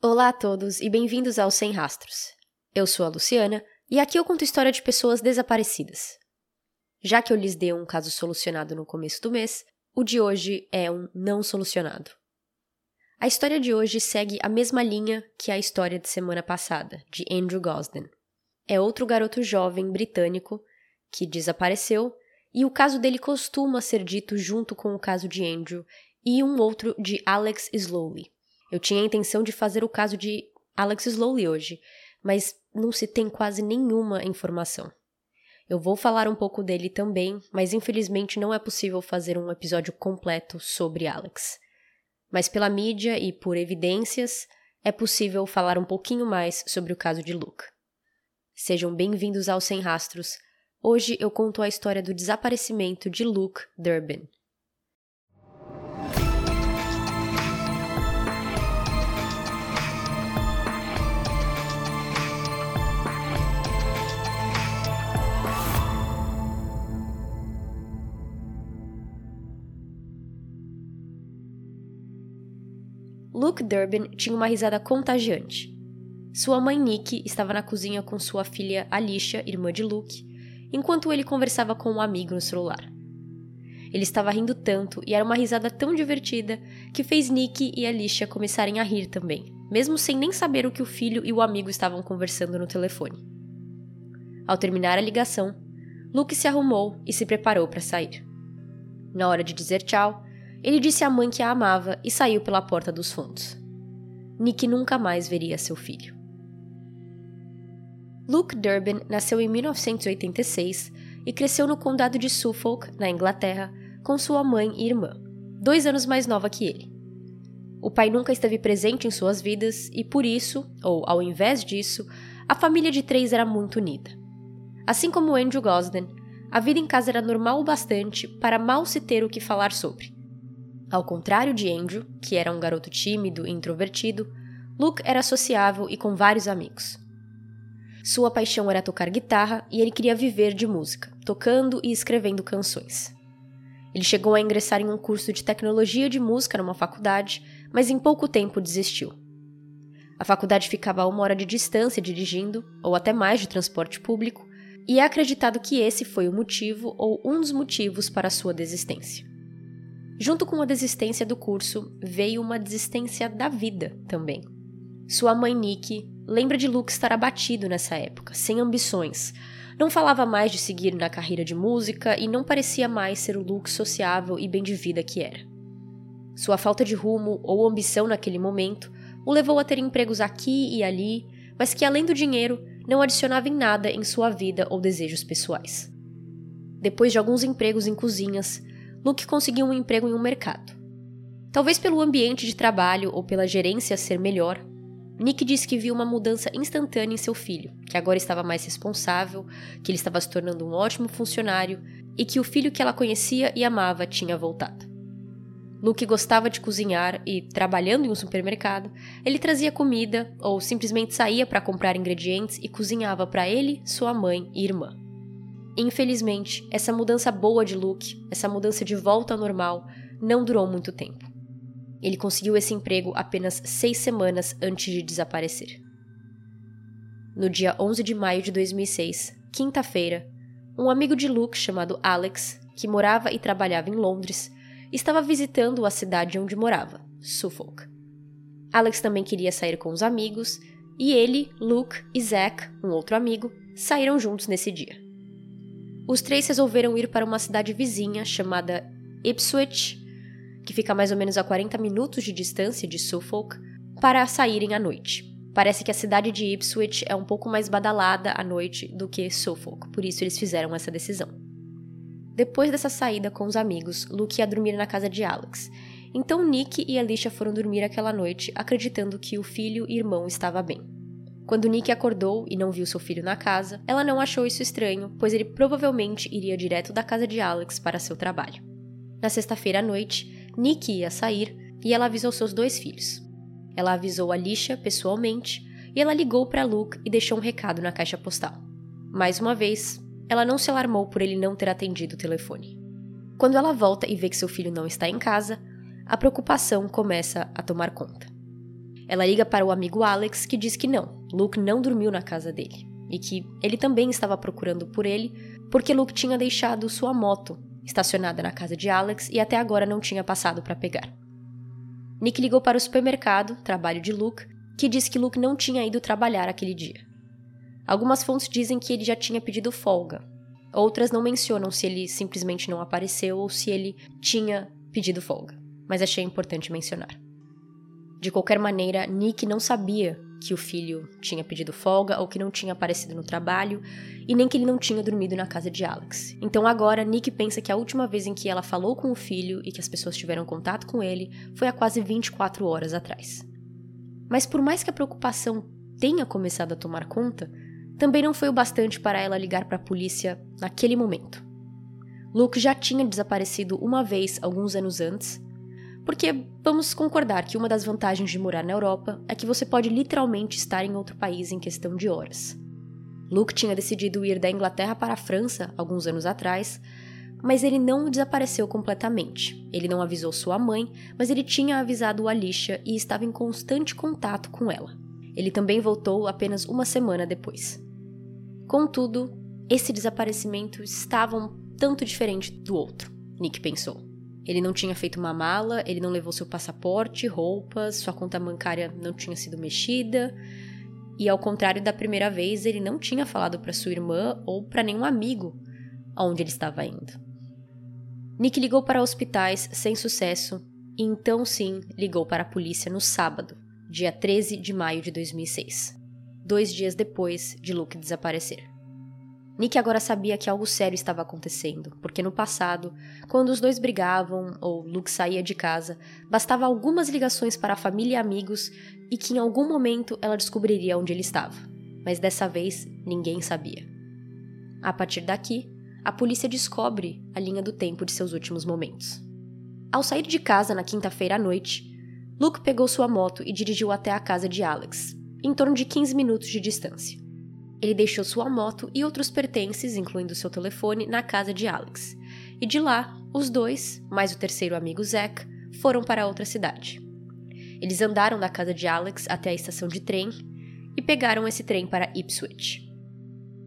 Olá a todos e bem-vindos ao Sem Rastros. Eu sou a Luciana e aqui eu conto história de pessoas desaparecidas. Já que eu lhes dei um caso solucionado no começo do mês, o de hoje é um não solucionado. A história de hoje segue a mesma linha que a história de semana passada, de Andrew Gosden. É outro garoto jovem britânico que desapareceu e o caso dele costuma ser dito junto com o caso de Andrew e um outro de Alex Slowly. Eu tinha a intenção de fazer o caso de Alex Slowly hoje, mas não se tem quase nenhuma informação. Eu vou falar um pouco dele também, mas infelizmente não é possível fazer um episódio completo sobre Alex. Mas pela mídia e por evidências, é possível falar um pouquinho mais sobre o caso de Luke. Sejam bem-vindos ao Sem Rastros. Hoje eu conto a história do desaparecimento de Luke Durbin. Luke Durbin tinha uma risada contagiante. Sua mãe Nikki estava na cozinha com sua filha Alicia, irmã de Luke, enquanto ele conversava com um amigo no celular. Ele estava rindo tanto e era uma risada tão divertida que fez Nikki e Alicia começarem a rir também, mesmo sem nem saber o que o filho e o amigo estavam conversando no telefone. Ao terminar a ligação, Luke se arrumou e se preparou para sair. Na hora de dizer tchau, ele disse à mãe que a amava e saiu pela porta dos fundos. Nick nunca mais veria seu filho. Luke Durbin nasceu em 1986 e cresceu no condado de Suffolk, na Inglaterra, com sua mãe e irmã, dois anos mais nova que ele. O pai nunca esteve presente em suas vidas e, por isso, ou ao invés disso, a família de três era muito unida. Assim como Andrew Gosden, a vida em casa era normal o bastante para mal se ter o que falar sobre. Ao contrário de Andrew, que era um garoto tímido e introvertido, Luke era sociável e com vários amigos. Sua paixão era tocar guitarra e ele queria viver de música, tocando e escrevendo canções. Ele chegou a ingressar em um curso de tecnologia de música numa faculdade, mas em pouco tempo desistiu. A faculdade ficava a uma hora de distância dirigindo, ou até mais de transporte público, e é acreditado que esse foi o motivo ou um dos motivos para sua desistência. Junto com a desistência do curso, veio uma desistência da vida também. Sua mãe Nick lembra de Luke estar abatido nessa época, sem ambições. Não falava mais de seguir na carreira de música e não parecia mais ser o Luke sociável e bem de vida que era. Sua falta de rumo ou ambição naquele momento o levou a ter empregos aqui e ali, mas que além do dinheiro não adicionava em nada em sua vida ou desejos pessoais. Depois de alguns empregos em cozinhas, Luke conseguiu um emprego em um mercado. Talvez pelo ambiente de trabalho ou pela gerência ser melhor, Nick disse que viu uma mudança instantânea em seu filho, que agora estava mais responsável, que ele estava se tornando um ótimo funcionário e que o filho que ela conhecia e amava tinha voltado. Luke gostava de cozinhar e, trabalhando em um supermercado, ele trazia comida ou simplesmente saía para comprar ingredientes e cozinhava para ele, sua mãe e irmã. Infelizmente, essa mudança boa de Luke, essa mudança de volta ao normal, não durou muito tempo. Ele conseguiu esse emprego apenas seis semanas antes de desaparecer. No dia 11 de maio de 2006, quinta-feira, um amigo de Luke chamado Alex, que morava e trabalhava em Londres, estava visitando a cidade onde morava, Suffolk. Alex também queria sair com os amigos, e ele, Luke e Zack, um outro amigo, saíram juntos nesse dia. Os três resolveram ir para uma cidade vizinha chamada Ipswich, que fica mais ou menos a 40 minutos de distância de Suffolk, para saírem à noite. Parece que a cidade de Ipswich é um pouco mais badalada à noite do que Suffolk, por isso eles fizeram essa decisão. Depois dessa saída com os amigos, Luke ia dormir na casa de Alex. Então Nick e Alicia foram dormir aquela noite, acreditando que o filho e irmão estava bem. Quando Nick acordou e não viu seu filho na casa, ela não achou isso estranho, pois ele provavelmente iria direto da casa de Alex para seu trabalho. Na sexta-feira à noite, Nick ia sair e ela avisou seus dois filhos. Ela avisou Alicia pessoalmente e ela ligou para Luke e deixou um recado na caixa postal. Mais uma vez, ela não se alarmou por ele não ter atendido o telefone. Quando ela volta e vê que seu filho não está em casa, a preocupação começa a tomar conta. Ela liga para o amigo Alex, que diz que não, Luke não dormiu na casa dele e que ele também estava procurando por ele porque Luke tinha deixado sua moto estacionada na casa de Alex e até agora não tinha passado para pegar. Nick ligou para o supermercado, trabalho de Luke, que diz que Luke não tinha ido trabalhar aquele dia. Algumas fontes dizem que ele já tinha pedido folga. Outras não mencionam se ele simplesmente não apareceu ou se ele tinha pedido folga, mas achei importante mencionar. De qualquer maneira, Nick não sabia que o filho tinha pedido folga ou que não tinha aparecido no trabalho e nem que ele não tinha dormido na casa de Alex. Então agora Nick pensa que a última vez em que ela falou com o filho e que as pessoas tiveram contato com ele foi há quase 24 horas atrás. Mas por mais que a preocupação tenha começado a tomar conta, também não foi o bastante para ela ligar para a polícia naquele momento. Luke já tinha desaparecido uma vez alguns anos antes porque vamos concordar que uma das vantagens de morar na Europa é que você pode literalmente estar em outro país em questão de horas. Luke tinha decidido ir da Inglaterra para a França alguns anos atrás, mas ele não desapareceu completamente. Ele não avisou sua mãe, mas ele tinha avisado Alicia e estava em constante contato com ela. Ele também voltou apenas uma semana depois. Contudo, esse desaparecimento estava um tanto diferente do outro, Nick pensou. Ele não tinha feito uma mala, ele não levou seu passaporte, roupas, sua conta bancária não tinha sido mexida. E ao contrário da primeira vez, ele não tinha falado para sua irmã ou para nenhum amigo aonde ele estava indo. Nick ligou para hospitais sem sucesso e então sim ligou para a polícia no sábado, dia 13 de maio de 2006, dois dias depois de Luke desaparecer. Nick agora sabia que algo sério estava acontecendo, porque no passado, quando os dois brigavam ou Luke saía de casa, bastava algumas ligações para a família e amigos e que em algum momento ela descobriria onde ele estava. Mas dessa vez, ninguém sabia. A partir daqui, a polícia descobre a linha do tempo de seus últimos momentos. Ao sair de casa na quinta-feira à noite, Luke pegou sua moto e dirigiu até a casa de Alex, em torno de 15 minutos de distância. Ele deixou sua moto e outros pertences, incluindo seu telefone, na casa de Alex. E de lá, os dois, mais o terceiro amigo Zack, foram para outra cidade. Eles andaram da casa de Alex até a estação de trem e pegaram esse trem para Ipswich.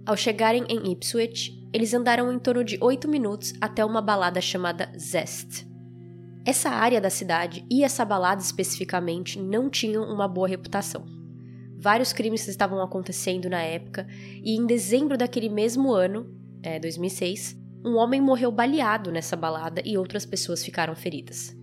Ao chegarem em Ipswich, eles andaram em torno de oito minutos até uma balada chamada Zest. Essa área da cidade e essa balada especificamente não tinham uma boa reputação. Vários crimes estavam acontecendo na época, e em dezembro daquele mesmo ano, é, 2006, um homem morreu baleado nessa balada e outras pessoas ficaram feridas.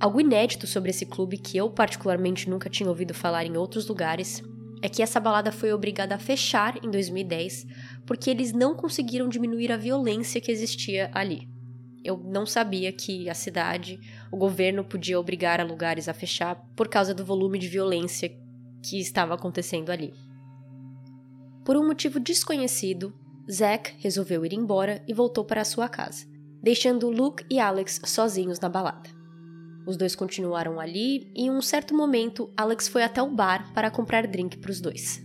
Algo inédito sobre esse clube que eu particularmente nunca tinha ouvido falar em outros lugares é que essa balada foi obrigada a fechar em 2010 porque eles não conseguiram diminuir a violência que existia ali. Eu não sabia que a cidade, o governo podia obrigar a lugares a fechar por causa do volume de violência que estava acontecendo ali. Por um motivo desconhecido, Zack resolveu ir embora e voltou para sua casa, deixando Luke e Alex sozinhos na balada. Os dois continuaram ali e, em um certo momento, Alex foi até o bar para comprar drink para os dois.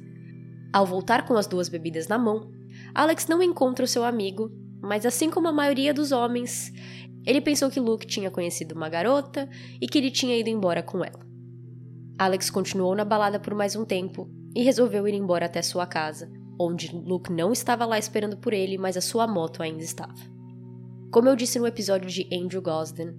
Ao voltar com as duas bebidas na mão, Alex não encontra o seu amigo, mas assim como a maioria dos homens, ele pensou que Luke tinha conhecido uma garota e que ele tinha ido embora com ela. Alex continuou na balada por mais um tempo e resolveu ir embora até sua casa, onde Luke não estava lá esperando por ele, mas a sua moto ainda estava. Como eu disse no episódio de Andrew Gosden,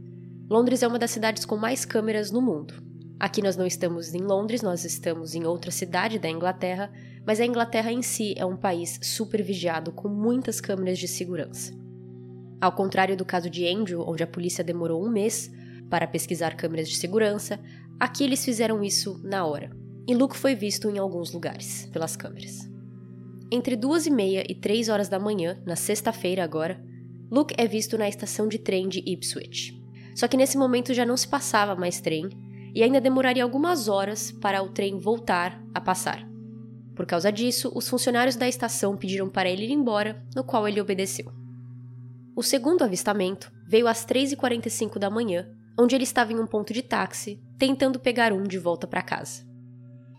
Londres é uma das cidades com mais câmeras no mundo. Aqui nós não estamos em Londres, nós estamos em outra cidade da Inglaterra, mas a Inglaterra em si é um país super vigiado com muitas câmeras de segurança. Ao contrário do caso de Andrew, onde a polícia demorou um mês para pesquisar câmeras de segurança, Aqui eles fizeram isso na hora, e Luke foi visto em alguns lugares, pelas câmeras. Entre duas e meia e três horas da manhã, na sexta-feira agora, Luke é visto na estação de trem de Ipswich. Só que nesse momento já não se passava mais trem, e ainda demoraria algumas horas para o trem voltar a passar. Por causa disso, os funcionários da estação pediram para ele ir embora, no qual ele obedeceu. O segundo avistamento veio às 3h45 da manhã onde ele estava em um ponto de táxi, tentando pegar um de volta para casa.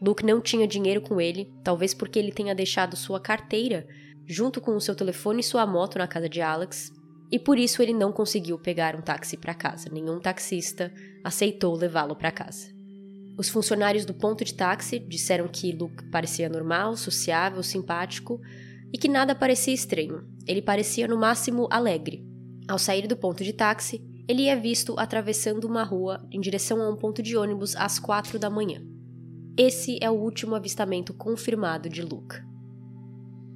Luke não tinha dinheiro com ele, talvez porque ele tenha deixado sua carteira junto com o seu telefone e sua moto na casa de Alex, e por isso ele não conseguiu pegar um táxi para casa. Nenhum taxista aceitou levá-lo para casa. Os funcionários do ponto de táxi disseram que Luke parecia normal, sociável, simpático e que nada parecia estranho. Ele parecia no máximo alegre. Ao sair do ponto de táxi, ele é visto atravessando uma rua em direção a um ponto de ônibus às quatro da manhã. Esse é o último avistamento confirmado de Luke.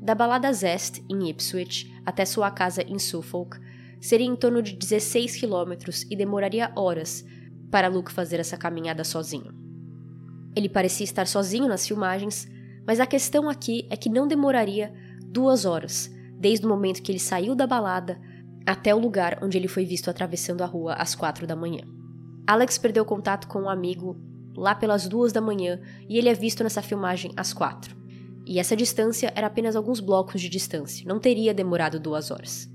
Da balada Zest, em Ipswich, até sua casa em Suffolk, seria em torno de 16 quilômetros e demoraria horas para Luke fazer essa caminhada sozinho. Ele parecia estar sozinho nas filmagens, mas a questão aqui é que não demoraria duas horas, desde o momento que ele saiu da balada até o lugar onde ele foi visto atravessando a rua às quatro da manhã. Alex perdeu contato com um amigo lá pelas duas da manhã e ele é visto nessa filmagem às quatro. E essa distância era apenas alguns blocos de distância, não teria demorado duas horas.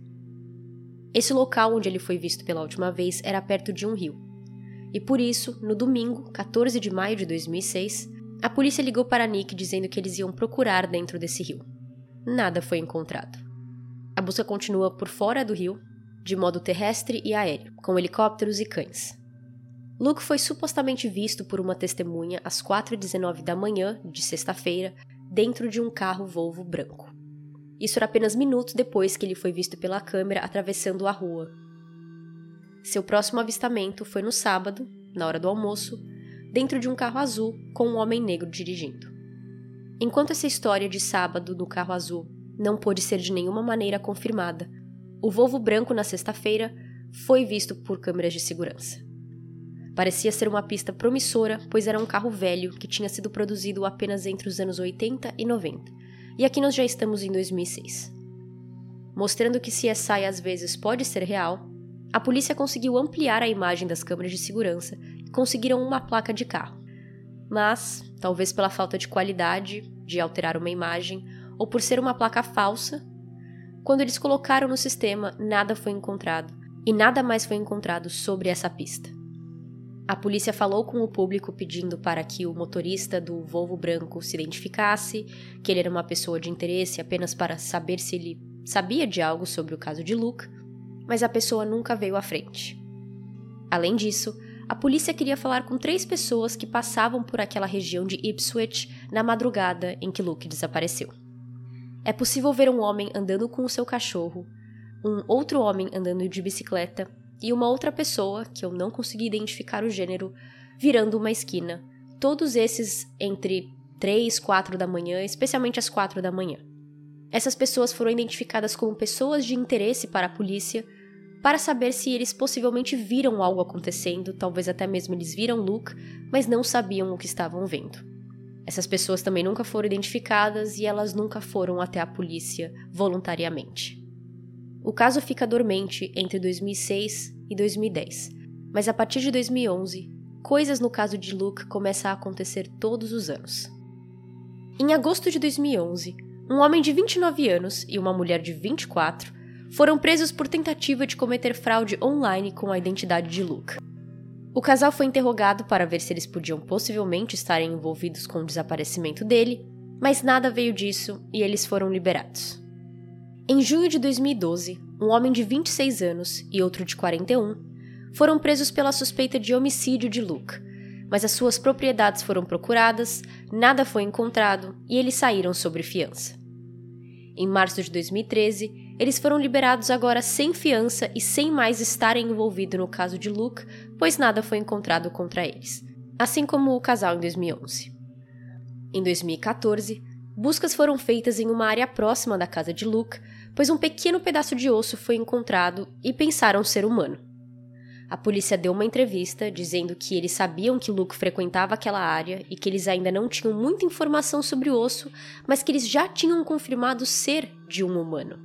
Esse local onde ele foi visto pela última vez era perto de um rio. E por isso, no domingo, 14 de maio de 2006, a polícia ligou para Nick dizendo que eles iam procurar dentro desse rio. Nada foi encontrado. A busca continua por fora do rio, de modo terrestre e aéreo, com helicópteros e cães. Luke foi supostamente visto por uma testemunha às 4h19 da manhã de sexta-feira, dentro de um carro Volvo branco. Isso era apenas minutos depois que ele foi visto pela câmera atravessando a rua, seu próximo avistamento foi no sábado, na hora do almoço, dentro de um carro azul com um homem negro dirigindo. Enquanto essa história de sábado no carro azul não pôde ser de nenhuma maneira confirmada, o Volvo branco na sexta-feira foi visto por câmeras de segurança. Parecia ser uma pista promissora, pois era um carro velho que tinha sido produzido apenas entre os anos 80 e 90, e aqui nós já estamos em 2006. Mostrando que CSI às vezes pode ser real, a polícia conseguiu ampliar a imagem das câmeras de segurança e conseguiram uma placa de carro. Mas, talvez pela falta de qualidade de alterar uma imagem ou por ser uma placa falsa, quando eles colocaram no sistema, nada foi encontrado e nada mais foi encontrado sobre essa pista. A polícia falou com o público pedindo para que o motorista do Volvo branco se identificasse, que ele era uma pessoa de interesse apenas para saber se ele sabia de algo sobre o caso de Luke mas a pessoa nunca veio à frente. Além disso, a polícia queria falar com três pessoas que passavam por aquela região de Ipswich na madrugada em que Luke desapareceu. É possível ver um homem andando com o seu cachorro, um outro homem andando de bicicleta e uma outra pessoa, que eu não consegui identificar o gênero, virando uma esquina. Todos esses entre 3 e 4 da manhã, especialmente às 4 da manhã. Essas pessoas foram identificadas como pessoas de interesse para a polícia para saber se eles possivelmente viram algo acontecendo, talvez até mesmo eles viram Luke, mas não sabiam o que estavam vendo. Essas pessoas também nunca foram identificadas e elas nunca foram até a polícia voluntariamente. O caso fica dormente entre 2006 e 2010, mas a partir de 2011, coisas no caso de Luke começam a acontecer todos os anos. Em agosto de 2011, um homem de 29 anos e uma mulher de 24 foram presos por tentativa de cometer fraude online com a identidade de Luke. O casal foi interrogado para ver se eles podiam possivelmente estarem envolvidos com o desaparecimento dele, mas nada veio disso e eles foram liberados. Em junho de 2012, um homem de 26 anos e outro de 41 foram presos pela suspeita de homicídio de Luke, mas as suas propriedades foram procuradas, nada foi encontrado e eles saíram sob fiança. Em março de 2013, eles foram liberados agora sem fiança e sem mais estarem envolvidos no caso de Luke, pois nada foi encontrado contra eles, assim como o casal em 2011. Em 2014, buscas foram feitas em uma área próxima da casa de Luke, pois um pequeno pedaço de osso foi encontrado e pensaram ser humano. A polícia deu uma entrevista dizendo que eles sabiam que Luke frequentava aquela área e que eles ainda não tinham muita informação sobre o osso, mas que eles já tinham confirmado ser de um humano.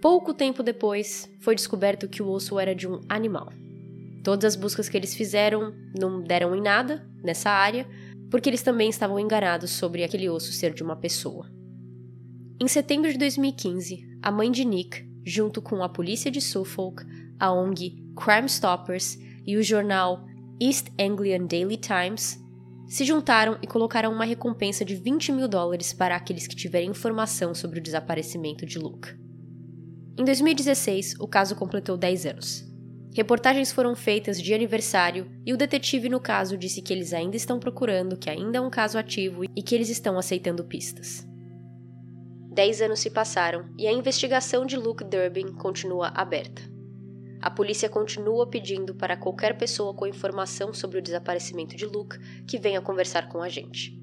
Pouco tempo depois, foi descoberto que o osso era de um animal. Todas as buscas que eles fizeram não deram em nada nessa área, porque eles também estavam enganados sobre aquele osso ser de uma pessoa. Em setembro de 2015, a mãe de Nick, junto com a polícia de Suffolk, a ONG Crime Stoppers e o jornal East Anglian Daily Times se juntaram e colocaram uma recompensa de 20 mil dólares para aqueles que tiverem informação sobre o desaparecimento de Luke. Em 2016, o caso completou 10 anos. Reportagens foram feitas de aniversário e o detetive no caso disse que eles ainda estão procurando, que ainda é um caso ativo e que eles estão aceitando pistas. Dez anos se passaram e a investigação de Luke Durbin continua aberta. A polícia continua pedindo para qualquer pessoa com informação sobre o desaparecimento de Luke que venha conversar com a gente.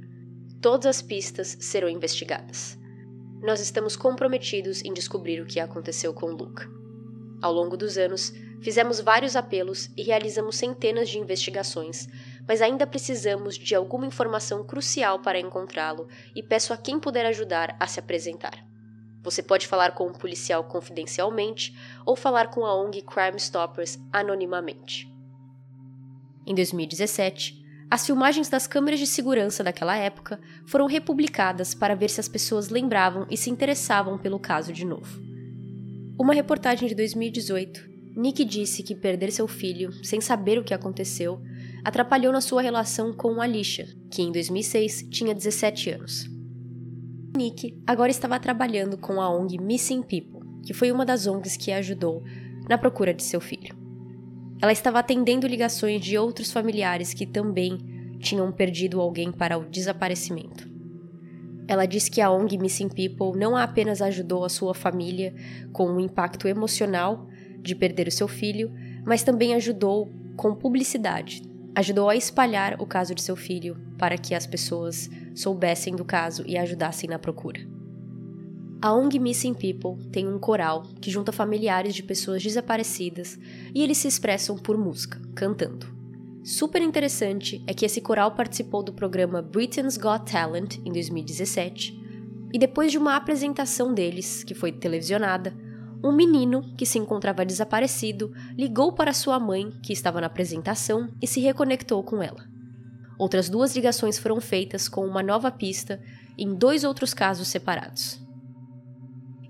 Todas as pistas serão investigadas. Nós estamos comprometidos em descobrir o que aconteceu com Luke. Ao longo dos anos, fizemos vários apelos e realizamos centenas de investigações, mas ainda precisamos de alguma informação crucial para encontrá-lo e peço a quem puder ajudar a se apresentar. Você pode falar com um policial confidencialmente ou falar com a ONG Crime Stoppers anonimamente. Em 2017, as filmagens das câmeras de segurança daquela época foram republicadas para ver se as pessoas lembravam e se interessavam pelo caso de novo. Uma reportagem de 2018, Nick disse que perder seu filho, sem saber o que aconteceu, atrapalhou na sua relação com Alicia, que em 2006 tinha 17 anos. Nick agora estava trabalhando com a ONG Missing People, que foi uma das ONGs que ajudou na procura de seu filho. Ela estava atendendo ligações de outros familiares que também tinham perdido alguém para o desaparecimento. Ela disse que a ONG Missing People não apenas ajudou a sua família com o impacto emocional de perder o seu filho, mas também ajudou com publicidade, ajudou a espalhar o caso de seu filho para que as pessoas soubessem do caso e ajudassem na procura. A ONG Missing People tem um coral que junta familiares de pessoas desaparecidas e eles se expressam por música, cantando. Super interessante é que esse coral participou do programa Britain's Got Talent em 2017 e depois de uma apresentação deles, que foi televisionada, um menino que se encontrava desaparecido ligou para sua mãe, que estava na apresentação, e se reconectou com ela. Outras duas ligações foram feitas com uma nova pista em dois outros casos separados.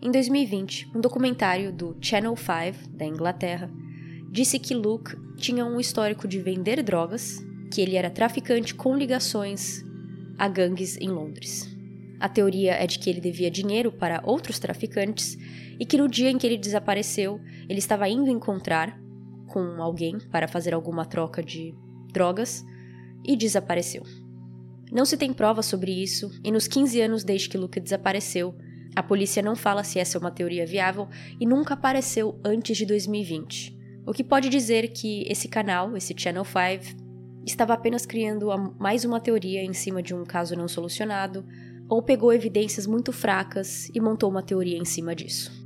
Em 2020, um documentário do Channel 5 da Inglaterra disse que Luke tinha um histórico de vender drogas, que ele era traficante com ligações a gangues em Londres. A teoria é de que ele devia dinheiro para outros traficantes e que no dia em que ele desapareceu, ele estava indo encontrar com alguém para fazer alguma troca de drogas e desapareceu. Não se tem prova sobre isso, e nos 15 anos desde que Luke desapareceu, a polícia não fala se essa é uma teoria viável e nunca apareceu antes de 2020. O que pode dizer que esse canal, esse Channel 5, estava apenas criando mais uma teoria em cima de um caso não solucionado, ou pegou evidências muito fracas e montou uma teoria em cima disso.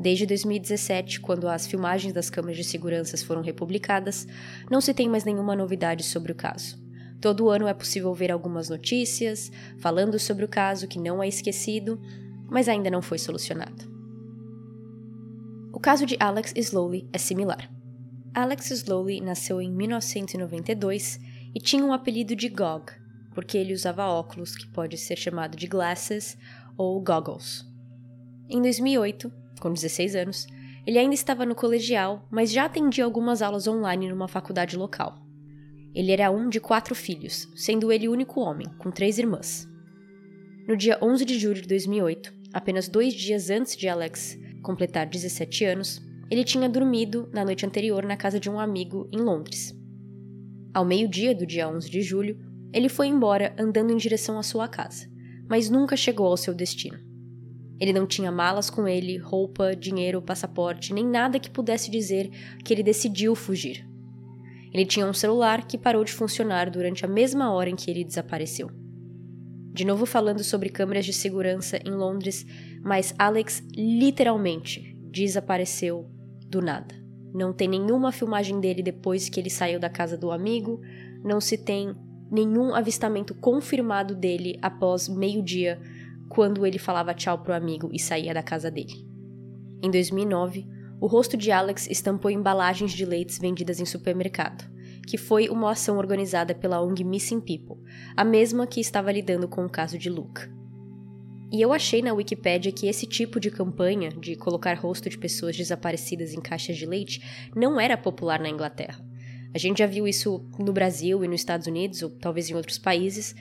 Desde 2017, quando as filmagens das câmeras de segurança foram republicadas, não se tem mais nenhuma novidade sobre o caso. Todo ano é possível ver algumas notícias falando sobre o caso que não é esquecido, mas ainda não foi solucionado. O caso de Alex Slowly é similar. Alex Slowly nasceu em 1992 e tinha um apelido de Gog, porque ele usava óculos, que pode ser chamado de glasses ou goggles. Em 2008, com 16 anos, ele ainda estava no colegial, mas já atendia algumas aulas online numa faculdade local. Ele era um de quatro filhos, sendo ele o único homem, com três irmãs. No dia 11 de julho de 2008, apenas dois dias antes de Alex completar 17 anos, ele tinha dormido na noite anterior na casa de um amigo em Londres. Ao meio-dia do dia 11 de julho, ele foi embora andando em direção à sua casa, mas nunca chegou ao seu destino. Ele não tinha malas com ele, roupa, dinheiro, passaporte, nem nada que pudesse dizer que ele decidiu fugir. Ele tinha um celular que parou de funcionar durante a mesma hora em que ele desapareceu. De novo falando sobre câmeras de segurança em Londres, mas Alex literalmente desapareceu do nada. Não tem nenhuma filmagem dele depois que ele saiu da casa do amigo, não se tem nenhum avistamento confirmado dele após meio-dia, quando ele falava tchau pro amigo e saía da casa dele. Em 2009, o rosto de Alex estampou embalagens de leites vendidas em supermercado, que foi uma ação organizada pela ONG Missing People, a mesma que estava lidando com o caso de Luke. E eu achei na Wikipédia que esse tipo de campanha de colocar rosto de pessoas desaparecidas em caixas de leite não era popular na Inglaterra. A gente já viu isso no Brasil e nos Estados Unidos, ou talvez em outros países,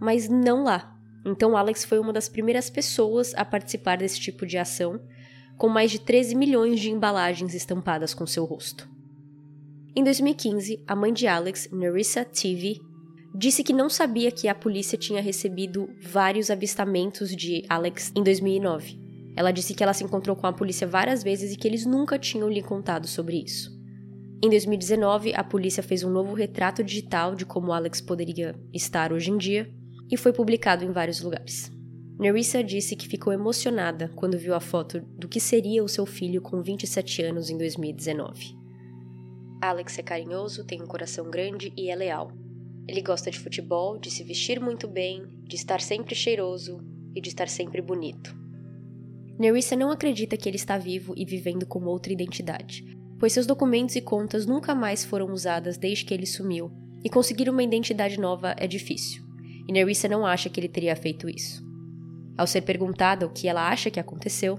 mas não lá. Então Alex foi uma das primeiras pessoas a participar desse tipo de ação, com mais de 13 milhões de embalagens estampadas com seu rosto. Em 2015, a mãe de Alex, Nerissa TV, disse que não sabia que a polícia tinha recebido vários avistamentos de Alex em 2009. Ela disse que ela se encontrou com a polícia várias vezes e que eles nunca tinham lhe contado sobre isso. Em 2019, a polícia fez um novo retrato digital de como Alex poderia estar hoje em dia e foi publicado em vários lugares. Nerissa disse que ficou emocionada quando viu a foto do que seria o seu filho com 27 anos em 2019. Alex é carinhoso, tem um coração grande e é leal. Ele gosta de futebol, de se vestir muito bem, de estar sempre cheiroso e de estar sempre bonito. Nerissa não acredita que ele está vivo e vivendo com outra identidade, pois seus documentos e contas nunca mais foram usadas desde que ele sumiu, e conseguir uma identidade nova é difícil, e Nerissa não acha que ele teria feito isso. Ao ser perguntada o que ela acha que aconteceu,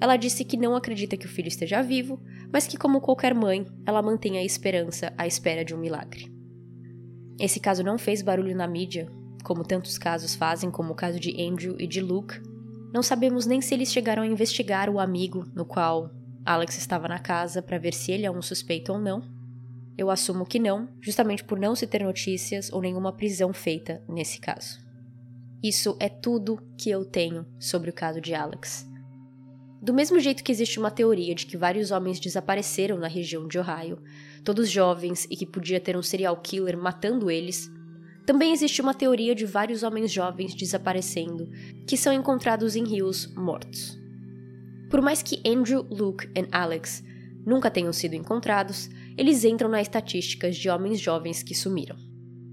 ela disse que não acredita que o filho esteja vivo, mas que, como qualquer mãe, ela mantém a esperança à espera de um milagre. Esse caso não fez barulho na mídia, como tantos casos fazem, como o caso de Andrew e de Luke. Não sabemos nem se eles chegaram a investigar o amigo no qual Alex estava na casa para ver se ele é um suspeito ou não. Eu assumo que não, justamente por não se ter notícias ou nenhuma prisão feita nesse caso. Isso é tudo que eu tenho sobre o caso de Alex. Do mesmo jeito que existe uma teoria de que vários homens desapareceram na região de Ohio, todos jovens e que podia ter um serial killer matando eles, também existe uma teoria de vários homens jovens desaparecendo que são encontrados em rios mortos. Por mais que Andrew, Luke e Alex nunca tenham sido encontrados, eles entram nas estatísticas de homens jovens que sumiram.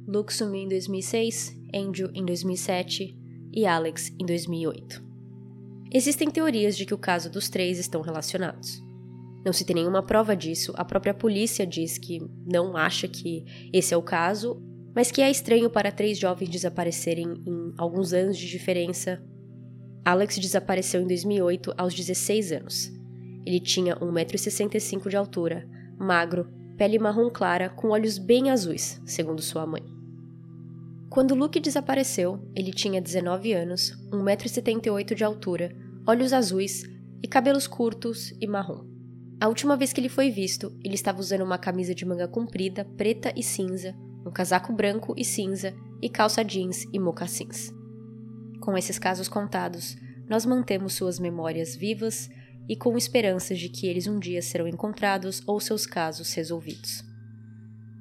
Luke sumiu em 2006, Andrew em 2007 e Alex em 2008. Existem teorias de que o caso dos três estão relacionados. Não se tem nenhuma prova disso, a própria polícia diz que não acha que esse é o caso, mas que é estranho para três jovens desaparecerem em alguns anos de diferença. Alex desapareceu em 2008 aos 16 anos. Ele tinha 1,65m de altura, magro, pele marrom clara com olhos bem azuis, segundo sua mãe. Quando Luke desapareceu, ele tinha 19 anos, 1,78m de altura, olhos azuis e cabelos curtos e marrom. A última vez que ele foi visto, ele estava usando uma camisa de manga comprida, preta e cinza, um casaco branco e cinza e calça jeans e mocassins. Com esses casos contados, nós mantemos suas memórias vivas e com esperanças de que eles um dia serão encontrados ou seus casos resolvidos.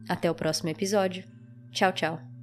Até o próximo episódio. Tchau, tchau.